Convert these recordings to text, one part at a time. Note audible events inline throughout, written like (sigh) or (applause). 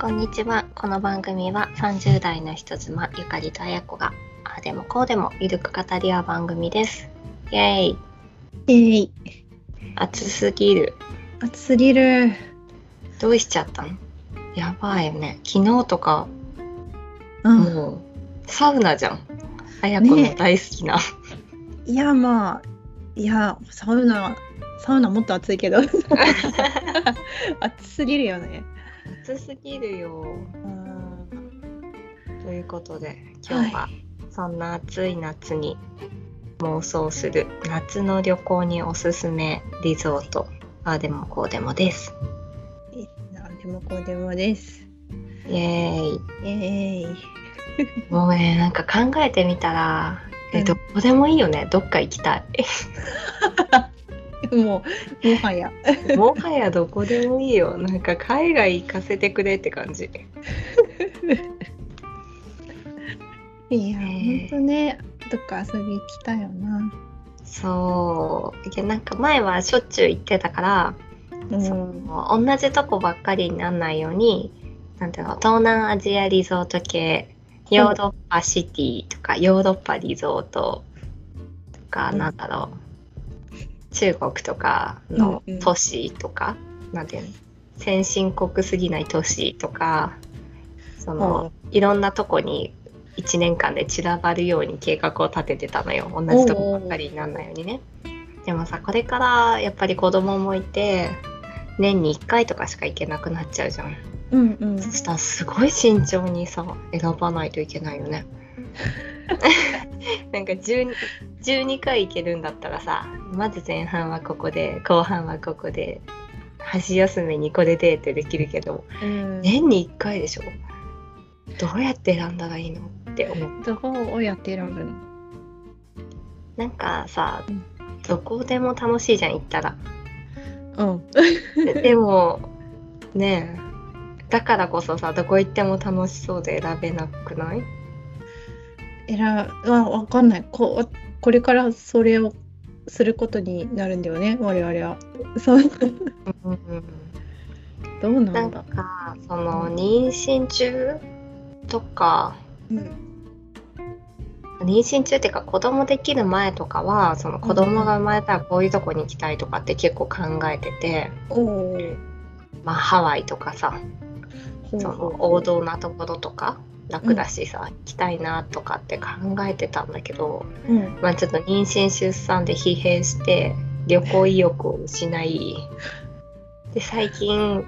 こんにちは。この番組は30代の人妻ゆかりとあやこがああでもこうでもゆるく語り合う番組です。イェーイ。えい、暑すぎる。暑すぎる。どうしちゃったの？やばいよね。昨日とかうん。もうサウナじゃん。あやこのね大好きな。いや、まあ、いや、サウナ、サウナもっと暑いけど。(laughs) 暑すぎるよね。暑すぎるよ。うん。ということで今日はそんな暑い夏に妄想する夏の旅行におすすめリゾートああでもこうでもです。なんでもこうでもです。イエーイ。えい。もうねなんか考えてみたらえうんどこでもいいよねどっか行きた (laughs) (laughs) もう、もはや。いもはやどこでもいいよ。なんか海外行かせてくれって感じ。(laughs) いや、ねえ。ほんとね、どっか遊び行きたいよな。そう。いやなんか前はしょっちゅう行ってたから、うん。その同じとこばっかりにならないようになんていうの東南アジアリゾート系ヨーロッパシティとかヨーロッパリゾートとか、うん。なんだろう中国とかのうんうん都市とか、なんていうの先進国すぎない都市とかその、いろんなとこに1年間で散らばるように計画を立ててたのよ同じとこばっかりにならないようにね。でもさこれからやっぱり子供もいて年に1回とかしか行けなくなっちゃうじゃん。うんうん。そしたらすごい慎重にさ選ばないといけないよね。(laughs) なんか 12, 12回行けるんだったらさまず前半はここで後半はここで箸休めにこれデートできるけどうん年に1回でしょ？どうやって選んだらいいのって思う。どうやって選ぶの？なんかさうんどこでも楽しいじゃん行ったら。うん。ででもねえだからこそさどこ行っても楽しそうで選べなくない？選わわかんない。ここれからそれをすることになるんだよね。我々は。そう。うん。どうななんんだかその妊娠中とかうん。妊娠中っていうか子供できる前とかはその子供が生まれたらこういうとこに行きたいとかって結構考えてて、おおまあ、ハワイとかさその王道なところとか楽だしさ、行きたいなとかって考えてたんだけど、うん。まあ、ちょっと妊娠出産で疲弊して旅行意欲を失いで最近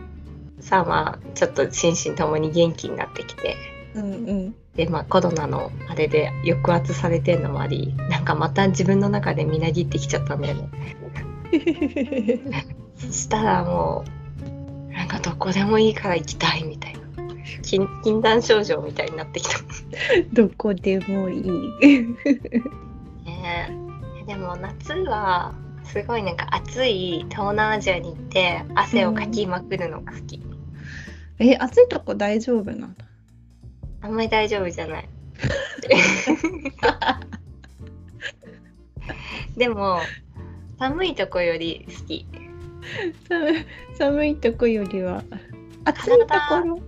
さまあちょっと心身ともに元気になってきてうんうん。でまあコロナのあれで抑圧されてんのもありなんかまた自分の中でみなぎってきちゃったんだよね。(laughs) そしたらもうなんかどこでもいいから行きたいみたいな禁禁断症状みたいになってきた。(laughs) どこでもいい。(laughs) ねえ。でも夏はすごいなんか暑い東南アジアに行って汗をかきまくるのが好き、え暑いとこ大丈夫なんだあんまり大丈夫じゃない。(laughs) でも寒いとこより好き。寒いとこよりは暑いところ？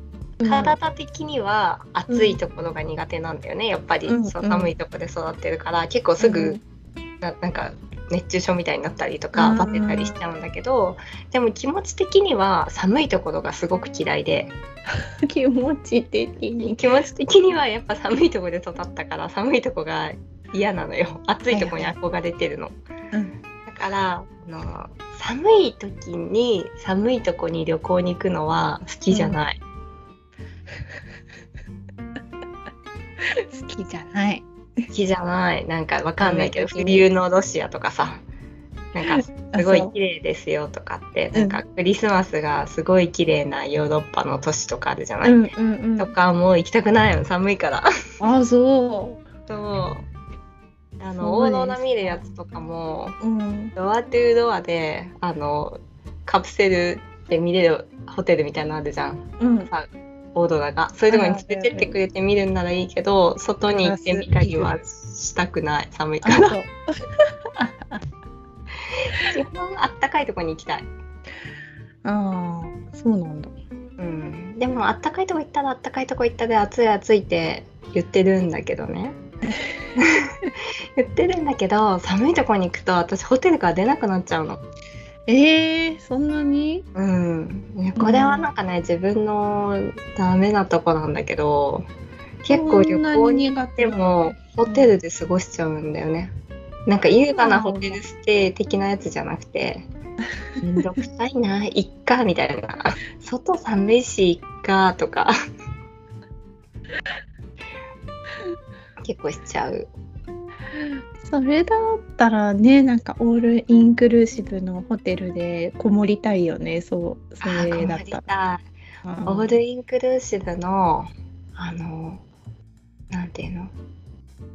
体的には暑いところが苦手なんだよね、やっぱり、うんそううん寒いとこで育ってるから結構すぐ、ななんか熱中症みたいになったりとかうんバテたりしちゃうんだけどでも気持ち的には寒いところがすごく嫌いで。う (laughs) ん気持ち的に。気持ち的にはやっぱ寒いとこで育ったから寒いとこが嫌なのよ。暑いとこに憧れてるの。うん。だからあの寒い時に寒いとこに旅行に行くのは好きじゃない。好きじゃない。好きじゃない。なんかわかんないけど寒い時に冬のロシアとかさ。なんか (laughs) すごい綺麗ですよとかってうん。なんかクリスマスがすごい綺麗なヨーロッパの都市とかあるじゃない、うんうんうん。とかもう行きたくないの寒いから。(laughs) あそそう。あのそうですオーロラ見るやつとかもううん。ドアトゥードアであのカプセルで見れるホテルみたいなのあるじゃん。うん。さオーロラがそういうとこに連れてってくれて見るんならいいけど外に行ってみたりはしたくない。寒いあから。そう。(laughs) 基本あったかいとこに行きたい。ああそうなんだ。ううん、でもあったかいとこ行ったらあったかいとこ行ったで暑い暑いって言ってるんだけどね。(laughs) 言ってるんだけど寒いとこに行くと私ホテルから出なくなっちゃうの。えー、そんなに？うん、ねこれはなんかね、自分のダメなとこなんだけど結構旅行に行ってもホテルで過ごしちゃうんだよね。なんか優雅なホテルステイ的なやつじゃなくてめんどくさいないっかみたいな。外寒いしいっかとか。(laughs) 結構しちゃう。それだったらねなんかオールインクルーシブのホテルでこもりたいよねそうそあれだったら。オールインクルーシブのあのなんていうの？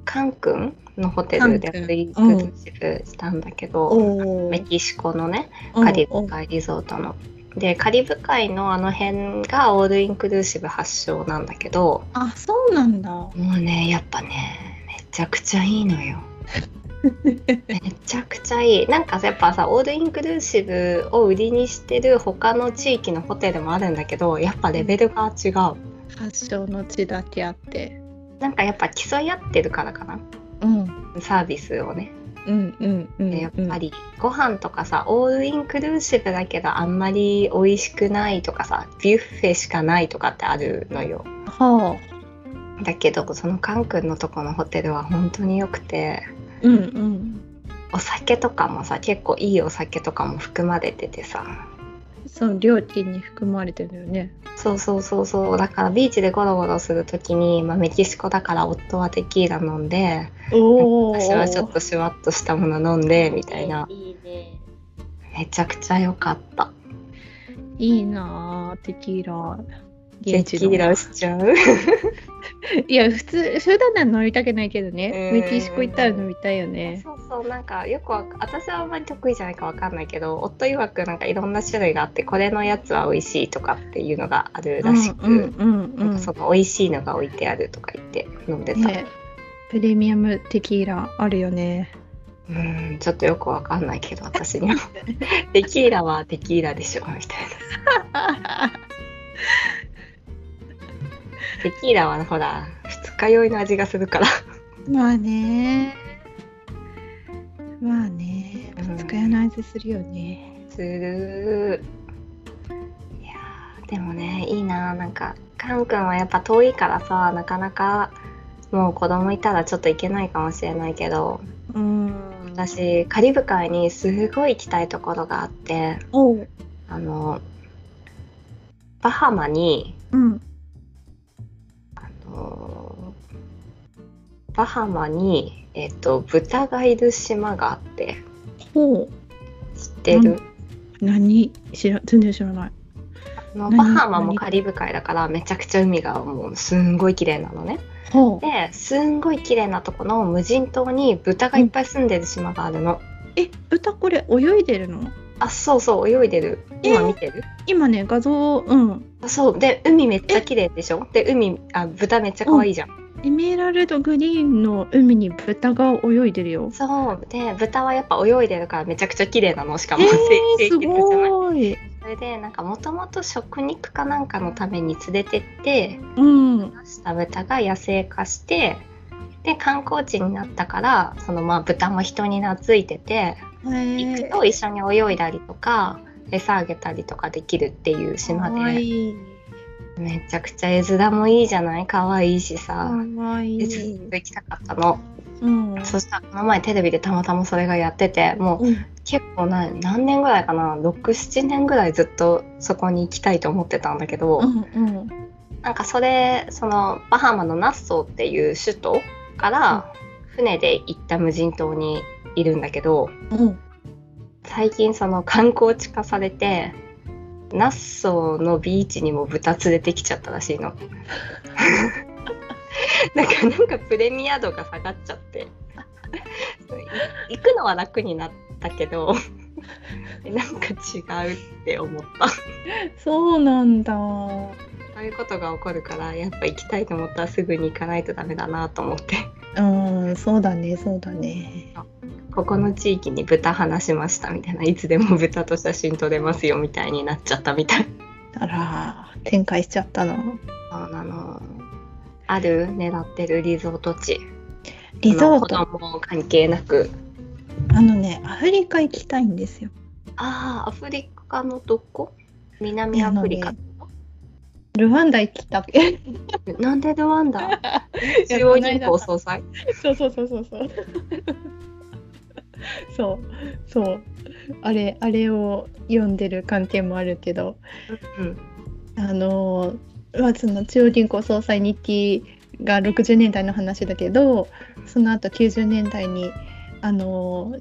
カンクンのホテルでオカンクンールインクルーシブしたんだけど、おメキシコのねーカリブ海リゾートの。でカリブ海のあの辺がオールインクルーシブ発祥なんだけどあそうなんだ。もうねやっぱねめちゃくちゃいいのよ。めちゃくちゃいい。なんかやっぱさオールインクルーシブを売りにしてる他の地域のホテルもあるんだけどやっぱレベルが違う。発祥の地だけあって。なんかやっぱ競い合ってるからかな。うん。サービスをね。うんうんうん。でやっぱりご飯とかさオールインクルーシブだけどあんまり美味しくないとかさビュッフェしかないとかってあるのよ。はあ。だけどそのカン君のとこのホテルは本当に良くてうんうん。お酒とかもさ結構いいお酒とかも含まれててさその料金に含まれてるよね。そうそうそうそうだからビーチでゴロゴロする時に、まあ、メキシコだから夫はテキーラ飲んで。私はちょっとシュワッとしたもの飲んでみたいないいね。めちゃくちゃ良かったいいなあテキーラ。テキーラしちゃう。(laughs) いや普通普段なら飲みたくないけどね。うん。メキシコ行ったら飲みたいよね。そうそうなんかよくわ私はあんまり得意じゃないかわかんないけど夫曰くなんかいろんな種類があってこれのやつは美味しいとかっていうのがあるらしく、その美味しいのが置いてあるとか言って飲んでた、ね。プレミアムテキーラあるよね。うんちょっとよくわかんないけど私には。(laughs) テキーラはテキーラでしょみたいな (laughs) テキーラはほら二日酔いの味がするから。まあね。まあね。うん。二日酔いの味するよね。する。いやーでもねいいな。なんかカン君はやっぱ遠いからさなかなかもう子供いたらちょっと行けないかもしれないけど。うん。私カリブ海にすごい行きたいところがあって。あのバハマにうんバハマに、えっと、豚がいる島があってほう。知ってる、何？知ら全然知らない。あの何？バハマも何？カリブ海だからめちゃくちゃ海がもうすんごい綺麗なのね。ほう。ですんごい綺麗なとこの無人島に豚がいっぱい住んでる島があるの。え豚これ泳いでるの？あそうそう泳いでる。今見てる、今ね画像うん。あそう。で海めっちゃ綺麗でしょ？で海あ豚めっちゃ可愛いじゃん。エメラルドグリーンの海に豚が泳いでるよ。そうで豚はやっぱ泳いでるからめちゃくちゃ綺麗なのしかえも、ー、すごい。それでなんかもともと食肉かなんかのために連れてってうん。出した豚が野生化してで観光地になったからそのまあ豚も人に懐いてて行くへと一緒に泳いだりとか餌あげたりとかできるっていうか島わでいい。めちゃくちゃ絵面もいいじゃない？可愛いしかさわいでずっい。と行きたかったのうん。そしたらこの前テレビでたまたまそれがやっててもううん結構な何年ぐらいかな？67年ぐらいずっとそこに行きたいと思ってたんだけど、うんうん。なんかそれそのバハマのナッソーっていう首都から船で行った無人島にいるんだけどうん。最近その観光地化されてナッソーのビーチにも豚連れてきちゃったらしいの。(laughs) なんかなんかプレミア度が下がっちゃってい (laughs) 行くのは楽になったけど (laughs) なんか違うって思った。そうなんだ。そういうことが起こるからやっぱ行きたいと思ったらすぐに行かないとダメだなと思ってうん、そうだね、そうだね。ここの地域に豚話しましたみたいないつでも豚と写真撮れますよみたいになっちゃったみたい。あら展開しちゃったの。そうなの。ある狙ってるリゾート地。リゾート？あの子供関係なく。あのねアフリカ行きたいんですよ。ああアフリカのどこ？南アフリカ、ルワンダ行きたいなんでルワンダ？(laughs) や中央銀行総裁？そうそうそうそうそう (laughs) そうそう。あれあれを読んでる関係もあるけどうんあのまあその中央銀行総裁日記が60年代の話だけどその後90年代にあの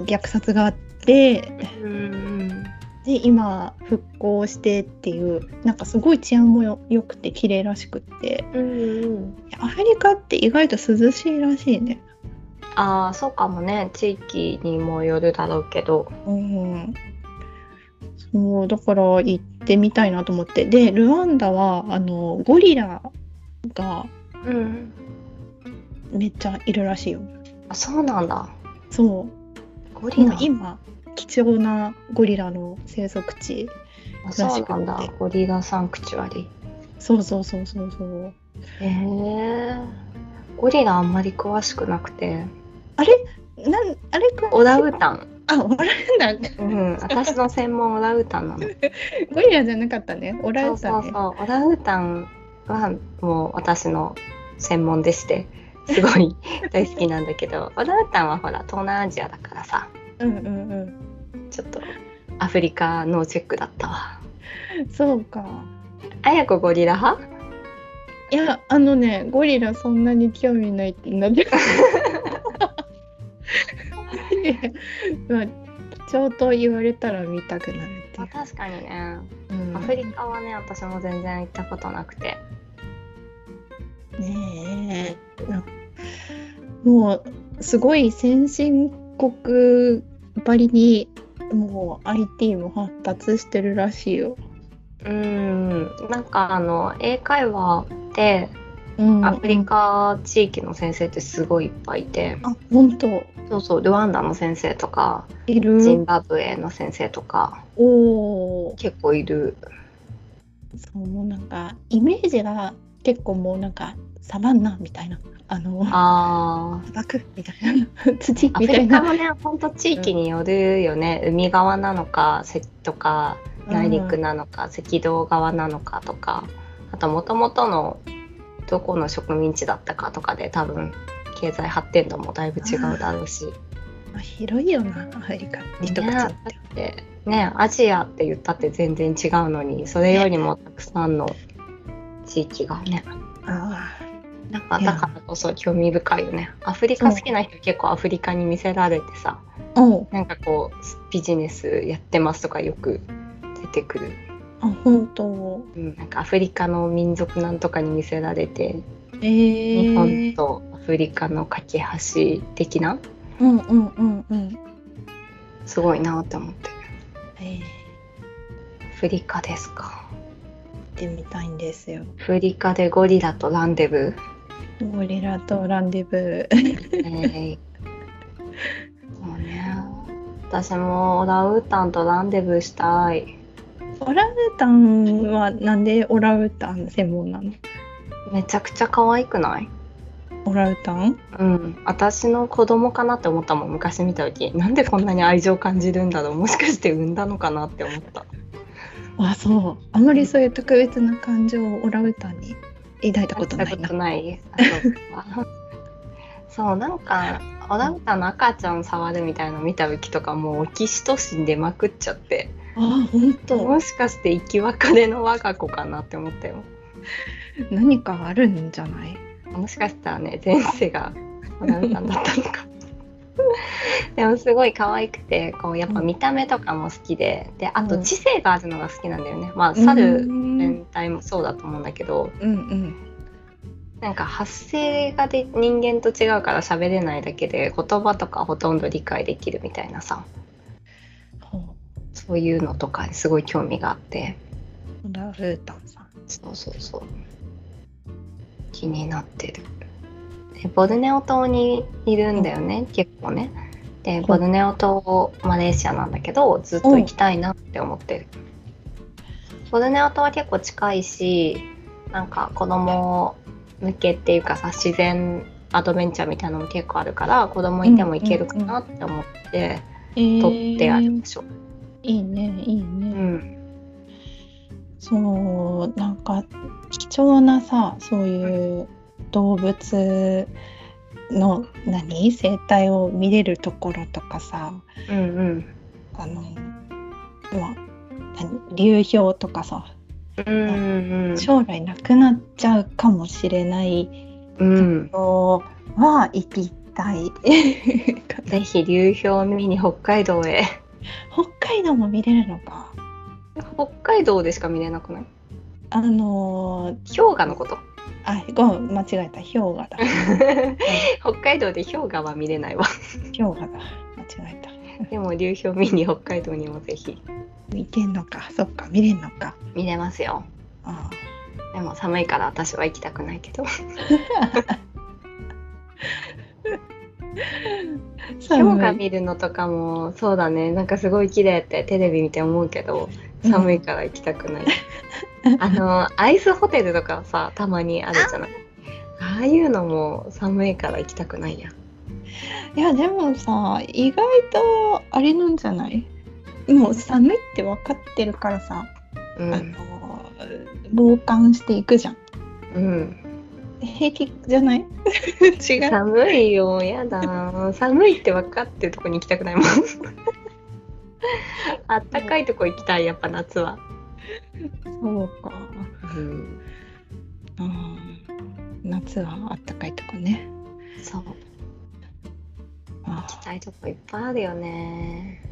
虐殺があってうんで今復興してっていうなんかすごい治安もよよくて綺麗らしくって。うんうん。アフリカって意外と涼しいらしいね。ああそうかもね。地域にもよるだろうけど。うん、そうだから行ってみたいなと思って。でルワンダはあのゴリラがうんめっちゃいるらしいよ。あそうなんだ。そう。ゴリラ。今貴重なゴリラの生息地あそうなんらしくだ。てゴリラサンクチュアリ。そうそうそうそうそう。へえゴリラあんまり詳しくなくてあれ？なんあれか？オランウータンあオランダうん私の専門オランウータンなの。ゴリラじゃなかったね。オラそうそンダねうそうオランウータンはもう私の専門でして。すごい大好きなんだけど。オランウータンはほら東南アジアだからさ。うんうんうん。ちょっとアフリカのチェックだったわ。そうか。あやこゴリラ派？いやあのねゴリラそんなに興味ないってなってまあちょうど言われたら見たくなるってあ確かにね。いう、うん。アフリカはね私も全然行ったことなくて。ねえ。なもうすごい先進国ばりにもう IT も発達してるらしいよ。うん。なんかあの英会話でうん。アフリカ地域の先生ってすごいいっぱいいて、あ本当そうそう。ルワンダの先生とかいる。ジンバブエの先生とかおお結構いる。そうもうなんかイメージが結構もうなんかサバンナみたいな。あのあー。砂漠みたいな。(laughs) 土アフみたいな。リカもねほんと地域によるよね、海側なのかせとか内陸なのか、赤道側なのかとか。あともともとのどこの植民地だったかとかで多分経済発展度もだいぶ違うだろうし。まあ広いよなアフリカ。一口にねでねアジアって言ったって全然違うのにそれよりもたくさんの地域がね。あなんかだからこそ興味深いよね。アフリカ好きな人結構アフリカに見せられてさなんかこうビジネスやってますとかよく出てくる、あ本当。うん、なんかアフリカの民族なんとかに見せられて、えー、日本とアフリカの架け橋的な？うんうんうんうん。すごいなって思って。えー、行アフリカですか？ってみたいんですよ。アフリカでゴリラとランデブー。ゴリラとランデブー。えーそうね。私もオランウータンとランデブーしたい。オランウータンはなんでオランウータン専門なの？めちゃくちゃ可愛くない？オランウータンうん。私の子供かなって思ったもん昔見た時。なんでこんなに愛情感じるんだろう。もしかして産んだのかなって思った。あそう。あまりそういう特別な感情をオランウータンに？抱いたことないな。ことない。あそうか。(laughs) そうなんかオランウータンの赤ちゃん触るみたいなの見た時とかもうオキシトシン出まくっちゃって。あ本当。もしかして生き別れの我が子かなって思ったよ。何かあるんじゃない？もしかしたらね前世がオランウータンだったのか。(laughs) でもすごい可愛くてこうやっぱ見た目とかも好きでであとうん。知性があるのが好きなんだよね。まあ猿うん。全体もそうだと思うんだけどうんうん。なんか発声がで人間と違うから喋れないだけで言葉とかほとんど理解できるみたいなさそういうのとかにすごい興味があって。オランウータンさん。そうそうそう気になってる。でボルネオ島にいるんだよね、結構ね。でボルネオ島マレーシアなんだけどずっと行きたいなって思ってる。ボルネオ島は結構近いしなんか子供向けっていうかさ自然アドベンチャーみたいなのも結構あるから子供いても行けるかなって思って取ってある場所。いいねいいね。うんそうなんか貴重なさそういう動物の何？生態を見れるところとかさうんうん。あのまあ何？流氷とかさうんうん将来なくなっちゃうかもしれないうん。ところは行きたい。(laughs) ぜひ流氷を見に北海道へ。北海道も見れるのか北海道でしか見れなくない？あの氷河のこと？あごめん間違えた。氷河だ。(laughs) 北海道で氷河は見れないわ。氷河だ。間違えた。でも流氷見に北海道にもぜひ。見てんのか。そっか見れんのか。見れますよ。あでも寒いから私は行きたくないけど。(laughs) あ氷河見るのとかもそうだね。なんかすごい綺麗ってテレビ見て思うけど寒いから行きたくない、あのアイスホテルとかさたまにあるじゃない。ああいうのも寒いから行きたくないやいやでもさ意外とあれなんじゃない？もう寒いって分かってるからさ、あうん、の防寒していくじゃん。うん、平気じゃない？(laughs) 違う？寒いよやだ。寒いって分かってるとこに行きたくないもん (laughs) あったかいとこ行きたいやっぱ夏は、そうか、うん、うん、夏はあったかいとこね。そう。あ行きたいとこいっぱいあるよね。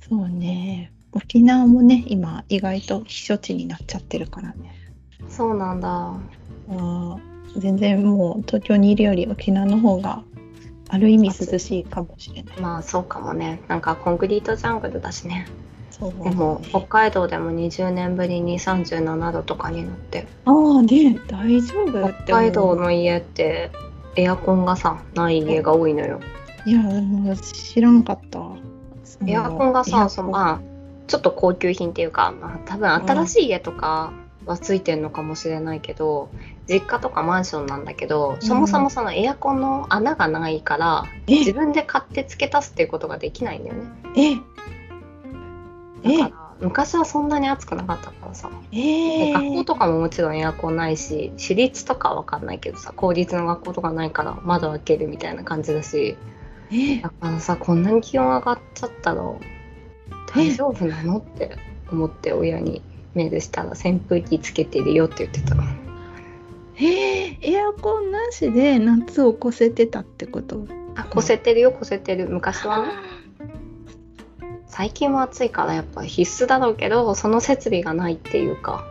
そうね。沖縄もね今意外と避暑地になっちゃってるからね。そうなんだ。あー全然もう東京にいるより沖縄の方がある意味涼しいかもしれない。まあそうかもね。なんかコンクリートジャングルだしね。そう。でも北海道でも20年ぶりに37度とかになって。ああね大丈夫って北海道の家ってエアコンがさない家が多いのよ。いやもう知らんかった。エアコンがさそのまあちょっと高級品っていうか、まあ、多分新しい家とかはついてんのかもしれないけど、実家とかマンションなんだけどそもそもそのエアコンの穴がないから、自え分で買って付け足すっていうことができないんだよね。え？えだから昔はそんなに暑くなかったからさ、えで学校とかももちろんエアコンないし私立とかは分かんないけどさ公立の学校とかないから窓開けるみたいな感じだし。え？だからさこんなに気温上がっちゃったら大丈夫なの？って思って親にメールしたら扇風機つけてるよって言ってたえーエアコンなしで夏を越せてたってこと？あ越せてるよ越せてる。昔はね。最近は暑いからやっぱ必須だろうけどその設備がないっていうか。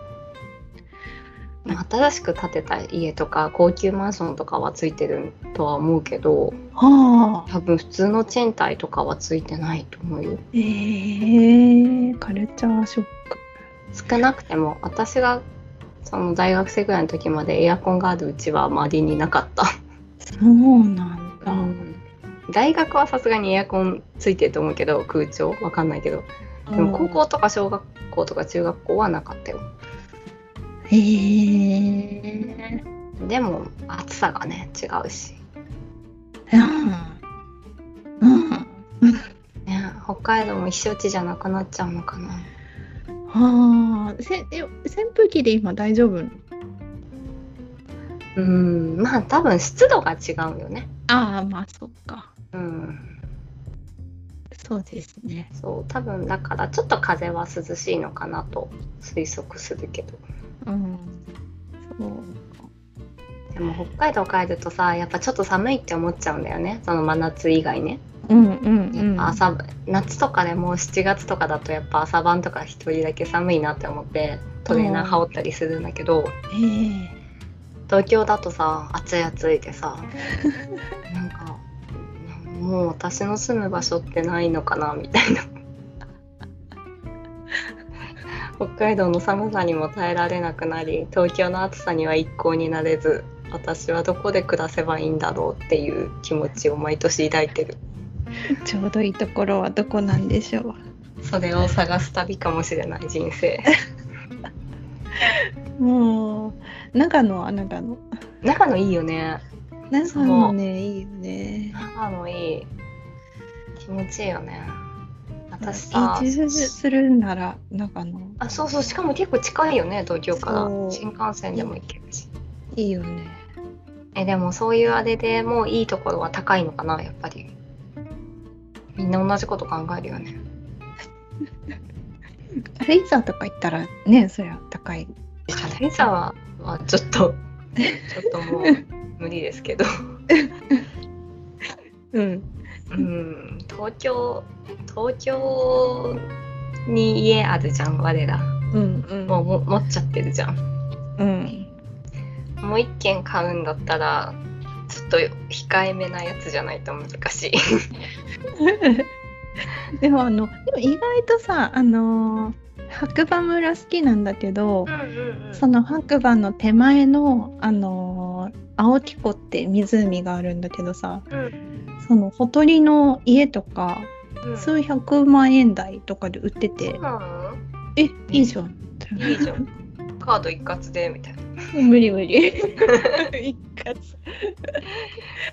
まあ新しく建てた家とか高級マンションとかはついてるとは思うけどはあ。多分普通の賃貸とかはついてないと思うよ。えー、カルチャーショック。少なくても私がその大学生ぐらいの時までエアコンがあるうちは周りになかった、そうなんだ、大学はさすがにエアコンついてると思うけど空調？わかんないけど。でも高校とか小学校とか中学校はなかったよ。へえでも暑さがね違うし、うん。うん。ね、北海道も避暑地じゃなくなっちゃうのかなはあせえ扇風機で今大丈夫？うんまあ多分湿度が違うよね。ああまあそっか。うん。そうですね。そう多分だからちょっと風は涼しいのかなと推測するけど。うんそうでも北海道帰るとさやっぱちょっと寒いって思っちゃうんだよね。その真夏以外ねうんうんうん。朝、夏とかでも7月とかだとやっぱ朝晩とか一人だけ寒いなって思ってトレーナー羽織ったりするんだけど、ええ。東京だとさ暑い暑いでさ (laughs) なんかもう私の住む場所ってないのかなみたいな。(laughs) 北海道の寒さにも耐えられなくなり東京の暑さには一向になれず私はどこで暮らせばいいんだろうっていう気持ちを毎年抱いてる (laughs) ちょうどいいところはどこなんでしょう。それを探す旅かもしれない人生。(laughs) もう長野は長野。長野いいよね。長野ねいいよね。長野いい。気持ちいいよね。私さ移住するなら長野。あそうそう。しかも結構近いよね東京から。新幹線でも行けるし。いいよね。えでもそういうあれでもういいところは高いのかなやっぱりみんな同じこと考えるよね。軽井沢とか行ったらねそりゃ高い。軽井沢はちょっと (laughs) ちょっともう無理ですけど。うん。うん。東京東京に家あるじゃん我ら。うんうん。もうも持っちゃってるじゃん。うん。もう一軒買うんだったらちょっと控えめなやつじゃないと難しい。(laughs) でもあのでも意外とさあのー白馬村好きなんだけど、うんうんその白馬の手前のあのー青木湖って湖があるんだけどさうん。そのほとりの家とかうん。数百万円台とかで売ってて、えいいじゃん。いいじゃんカード一括でみたいな。無理無理。(laughs) 一括。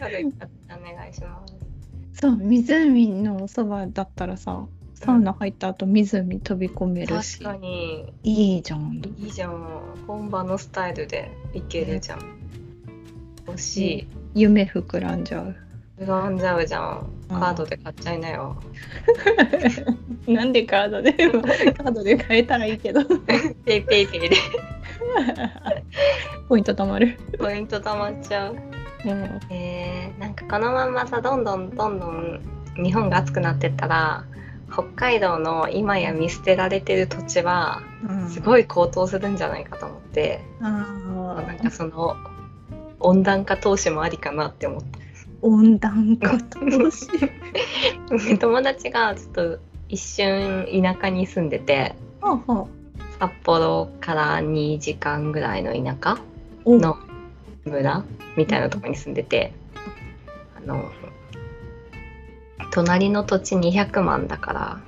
カード一括でお願いします。そう湖のそばだったらさサウナ入った後湖飛び込めるし。確かに。いいじゃん。いいじゃん。本場のスタイルでいけるじゃん。欲しい。夢膨らんじゃう膨んじゃうじゃん。うん。カードで買っちゃいなよ。(laughs) なんでカードで？(laughs) カードで買えたらいいけど。 PayPay ペイで。ポイント貯まる、ポイント貯まっちゃう。えー、なんかこのまんまさどんどんどんどん日本が暑くなってったら北海道の今や見捨てられてる土地はすいごい高騰するんじゃないかと思って、あなんかーその温暖化投資もありかなって思って温暖化投資 (laughs) 友達がちょっと一瞬田舎に住んでてはあは札幌から2時間ぐらいの田舎お。の村みたいなところに住んでてあの隣の土地200万だから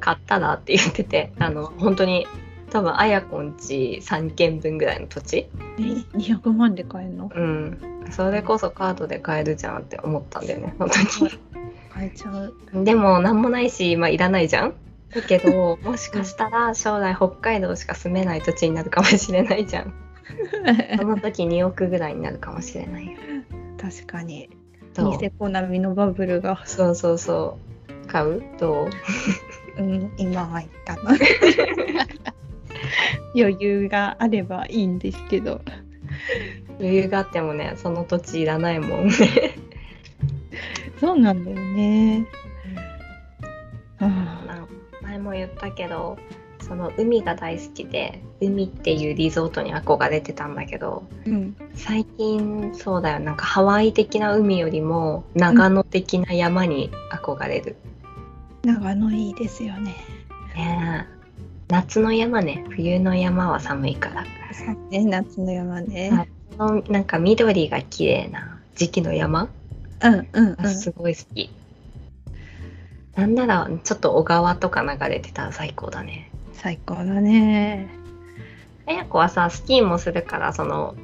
買ったらって言っててあの本当に多分あやこんち3軒分ぐらいの土地。え200万で買えるの？うんそれこそカードで買えるじゃんって思ったんだよね。本当買えちゃう。にでも何もないしまあいらないじゃん。だけど (laughs) もしかしたら将来北海道しか住めない土地になるかもしれないじゃん。(laughs) その時2億ぐらいになるかもしれないよ。確かに。ニセコ並みのバブルが、そうそうそう。買う？どう？(laughs) うん、今はいいかな余裕があればいいんですけど余裕があってもねその土地いらないもんね。そうなんだよね。あなんか前も言ったけどその海が大好きで海っていうリゾートに憧れてたんだけどーうん。最近そうだよ。なんかハワイ的な海よりも長野的な山に憧れる、長野いいですよね。ねえ。夏の山ね。冬の山は寒いから。ね夏の山ね、はい。そのなんか緑が綺麗な時期の山うんうんうん。がすごい好き、なんならちょっと小川とか流れてたら最高だね。最高だね。あやこはさスキーもするからその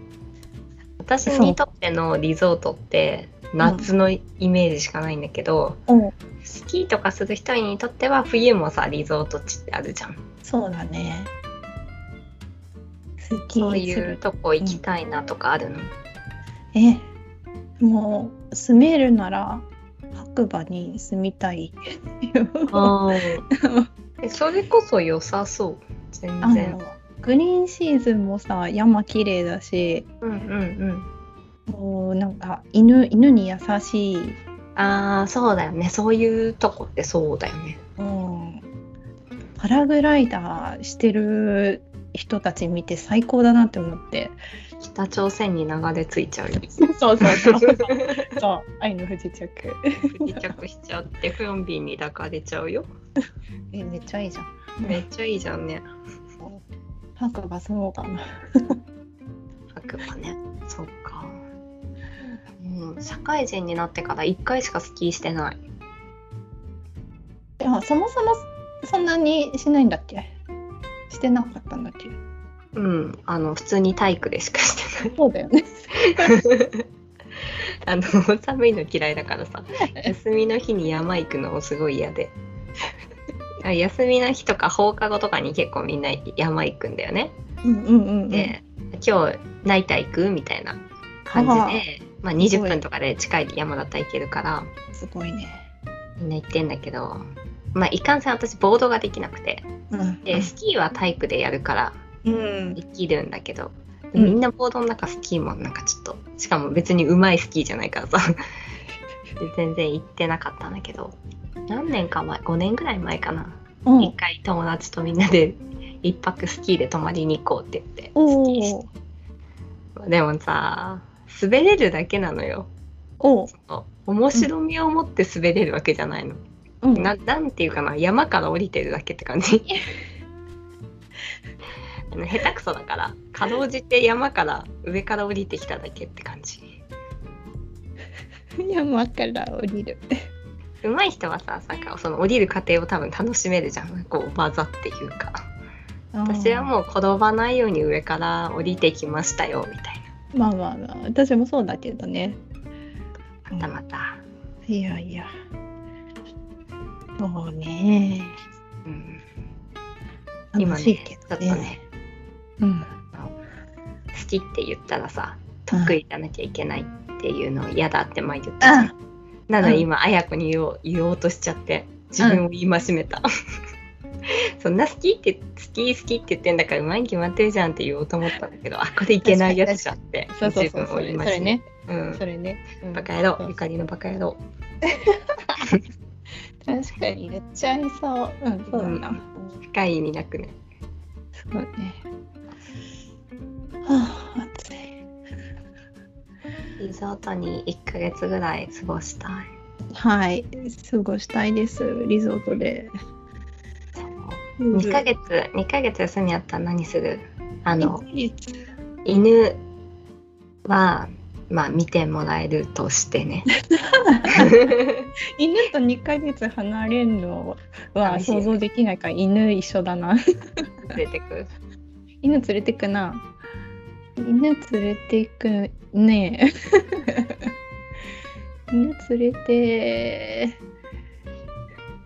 私にとってのリゾートって夏のイメージしかないんだけど、おスキーとかする人にとっては冬もさリゾート地ってあるじゃん。そうだねそういうとこ行きたいなとかあるの、えもう住めるなら白馬に住みたい。それこそ良さそう。全あ然のグリーンシーズンもさ山綺麗だし。うんうんうん。もうなんか犬犬に優しい、ああそうだよね。そういうとこってそうだよね。うん、パラグライダーしてる人たち見て最高だなって思って。北朝鮮に流れ着いちゃうよ。そうそうそうそう。愛の不時着。不時着しちゃってフヨンビンに抱かれちゃうよ。(laughs) えめっちゃいいじゃん。めっちゃいいじゃんね。白馬住もうかな。白馬ね。そっか。うん社会人になってから1回しかスキーしてない。いやそもそもそんなにしないんだっけ？してなかったんだっけ？うんあの普通に体育でしかしてないそうだよね。(laughs) あの寒いの嫌いだからさ休みの日に山行くのもすごい嫌で (laughs) あ休みの日とか放課後とかに結構みんな山行くんだよねうんうんうんうん。で、今日ナイター行くみたいな感じで、まあ、20分とかで近い山だったら行けるからすごいね。みんな行ってんだけどまあいかんせん私ボードができなくてうん。でスキーは体育でやるからうんで。きるんだけど、うんみんなボードの中スキーもなんかちょっとしかも別に上手いスキーじゃないからさで全然行ってなかったんだけど何年か前5年ぐらい前かなうん一回友達とみんなで一泊スキーで泊まりに行こうって言ってスおキーしてお。でもさ滑れるだけなのよ面白みを持って滑れるわけじゃないの、うん。ななんていうかな山から降りてるだけって感じ。(laughs) あの下手くそだからかろうじて山から上から降りてきただけって感じ。(laughs) 山から降りる。上手い人はさなんかその降りる過程を多分楽しめるじゃん。こう技っていうか。私はもう転ばないように上から降りてきましたよみたいまあまあまあ、私もそうだけどね。なまたまた、いやいや。そうね。うん、今ねちょっとね。うん。好きって言ったらさ得意じゃなきゃいけないっていうの嫌だって前言ったじゃん。あ、なので今、綾子に言おう言おうとしちゃって自分を言いましめた、(laughs) そんな好きって好き好きって言ってんだからうまいに決まってるじゃんって言おうと思ったんだけどあこれいけないやつじゃんって。自分をそれ言いましめそれね。うん。それね。うん。バカ野郎。ゆかりのバカ野郎 (laughs) 確かに言っちゃいそう。うん、そうだな。深い意味なくねそうね。はあ、暑い。リゾートに1ヶ月ぐらい過ごしたいはい、過ごしたいです。リゾートで。2ヶ月2ヶ月休みあったら何する？あの犬はまあ見てもらえるとしてね (laughs) 犬と2ヶ月離れるのは想像できないから犬一緒だな。連れてく犬連れてくな。犬連れてくねえ。(laughs) 犬連れて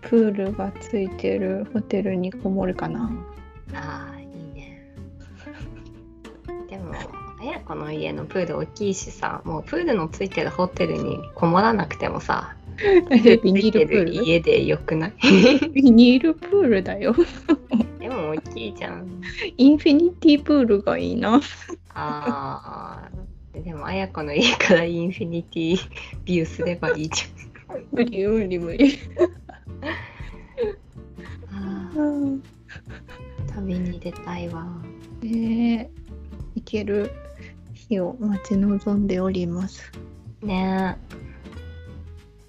プールがついてるホテルにこもるかな。あ綾子の家のプール大きいしさもうプールのついてるホテルにこもらなくてもさ (laughs) ビニールプール？家でよくない？(laughs) ビニールプールだよ。(laughs) でも大きいじゃん。インフィニティプールがいいな。あー。でも綾子の家からインフィニティビューすればいいじ無理無理無理。ゃん。あー旅に出たいわ。ねえ。行ける日を待ち望んでおります。ね。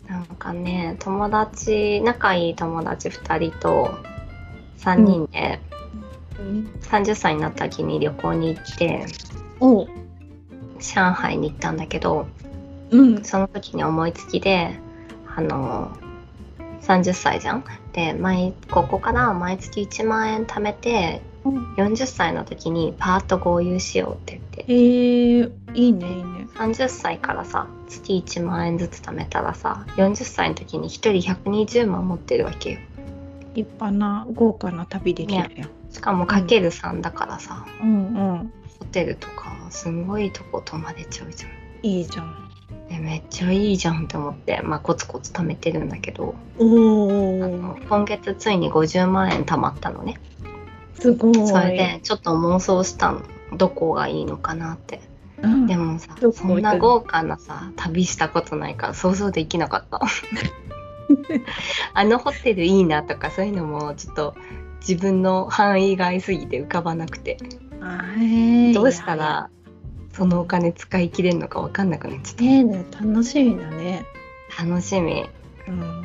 えなんかね友達仲いい友達2人と3人で30歳になった時に旅行に行って上海に行ったんだけどうん。その時に思いつきであの30歳じゃん？で毎ここから毎月1万円貯めて40歳の時にパーッと合流しようって言って。えー、いいねいいね。30歳からさ月1万円ずつ貯めたらさ40歳の時に1人120万持ってるわけよ。立派な豪華な旅できるよ。しかもかける3だからさ、うん。うん。ホテルとかすんごいとこ泊まれちゃうじゃん。いいじゃん。でめっちゃいいじゃんって思って、まあ、コツコツ貯めてるんだけど。おあおの今月ついに50万円貯まったのねすごい。それでちょっと妄想したのどこがいいのかなって。うん、でもさそんな豪華なさ旅したことないから想像できなかった。あのホテルいいなとかそういうのもちょっと自分の範囲外すぎて浮かばなくて。どうしたらそのお金使い切れるのか分かんなくなっちゃっねえねえ楽しみだね。た楽しみ。うん。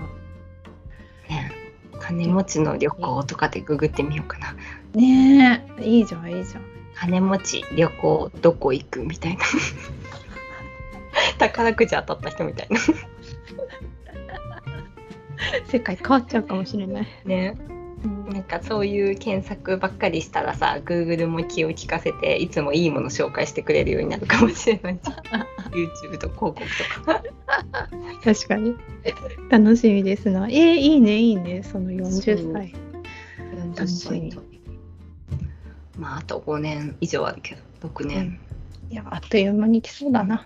ね金持ちの旅行とかでググってみようかなねえいいじゃんいいじゃん。金持ち旅行どこ行くみたいな (laughs) 宝くじ当たった人みたいな (laughs) 世界変わっちゃうかもしれない。ねなんかそういう検索ばっかりしたらさ Google も気を利かせていつもいいもの紹介してくれるようになるかもしれないじゃん。(laughs) YouTube と広告とか。確かに。楽しみですな。えー、いいねいいね。その40歳。40歳と。まああと5年以上あるけど。6年、いやあっという間に来そうだな。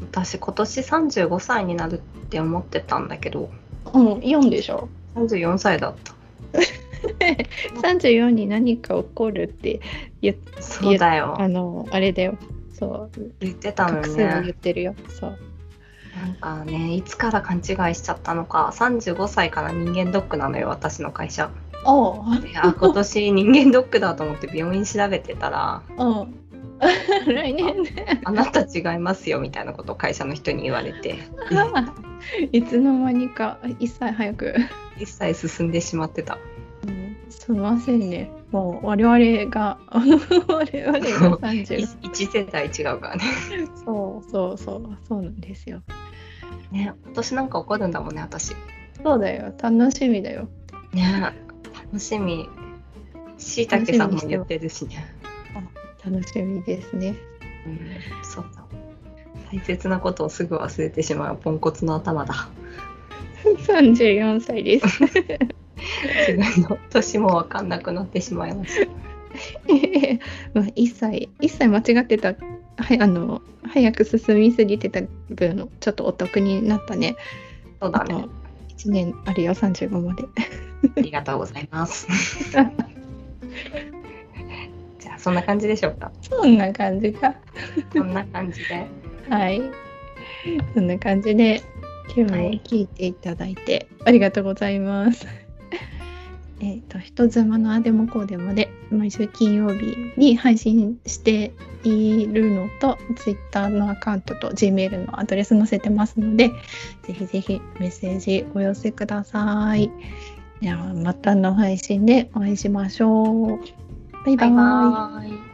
私今年35歳になるって思ってたんだけど。うん4でしょ。34歳だった (laughs) 34に何か起こるって言っそうだよ。あのあれだよ。そう。言ってたのね。言ってるよ。そう。なんかねいつから勘違いしちゃったのか。35歳から人間ドックなのよ私の会社。おう。いや今年人間ドックだと思って病院調べてたら。(laughs) 来年ね。あなた違いますよみたいなことを会社の人に言われていつの間にか一歳早く一切進んでしまってた。すみませんね。もう我々が (laughs) 我々が30 1 (laughs) 世代違うからね。そうそうそう。そうなんですよ。ね今年なんか起こるんだもんね私。そうだよ。楽しみだよ。ね楽しみ。しいたけさんも言ってるしね。楽しみですね。うんそうだ大切なことをすぐ忘れてしまうポンコツの頭だ34歳です。自分の年も分かんなくなってしまいました。まあ1歳1歳間違ってたはいあの早く進みすぎてた分ちょっとお得になったね。そうだね。1年あるよ35まで。ありがとうございます。じゃあそんな感じでしょうか？そんな感じか。そんな感じで。はい。そんな感じで今日も聞いていただいてありがとうございます。(laughs) えっと人妻のあでもこうでもで毎週金曜日に配信しているのと Twitter のアカウントと Gmail のアドレス載せてますのでぜひぜひメッセージお寄せください。ではまたの配信でお会いしましょう。バイバイ。バイバーイ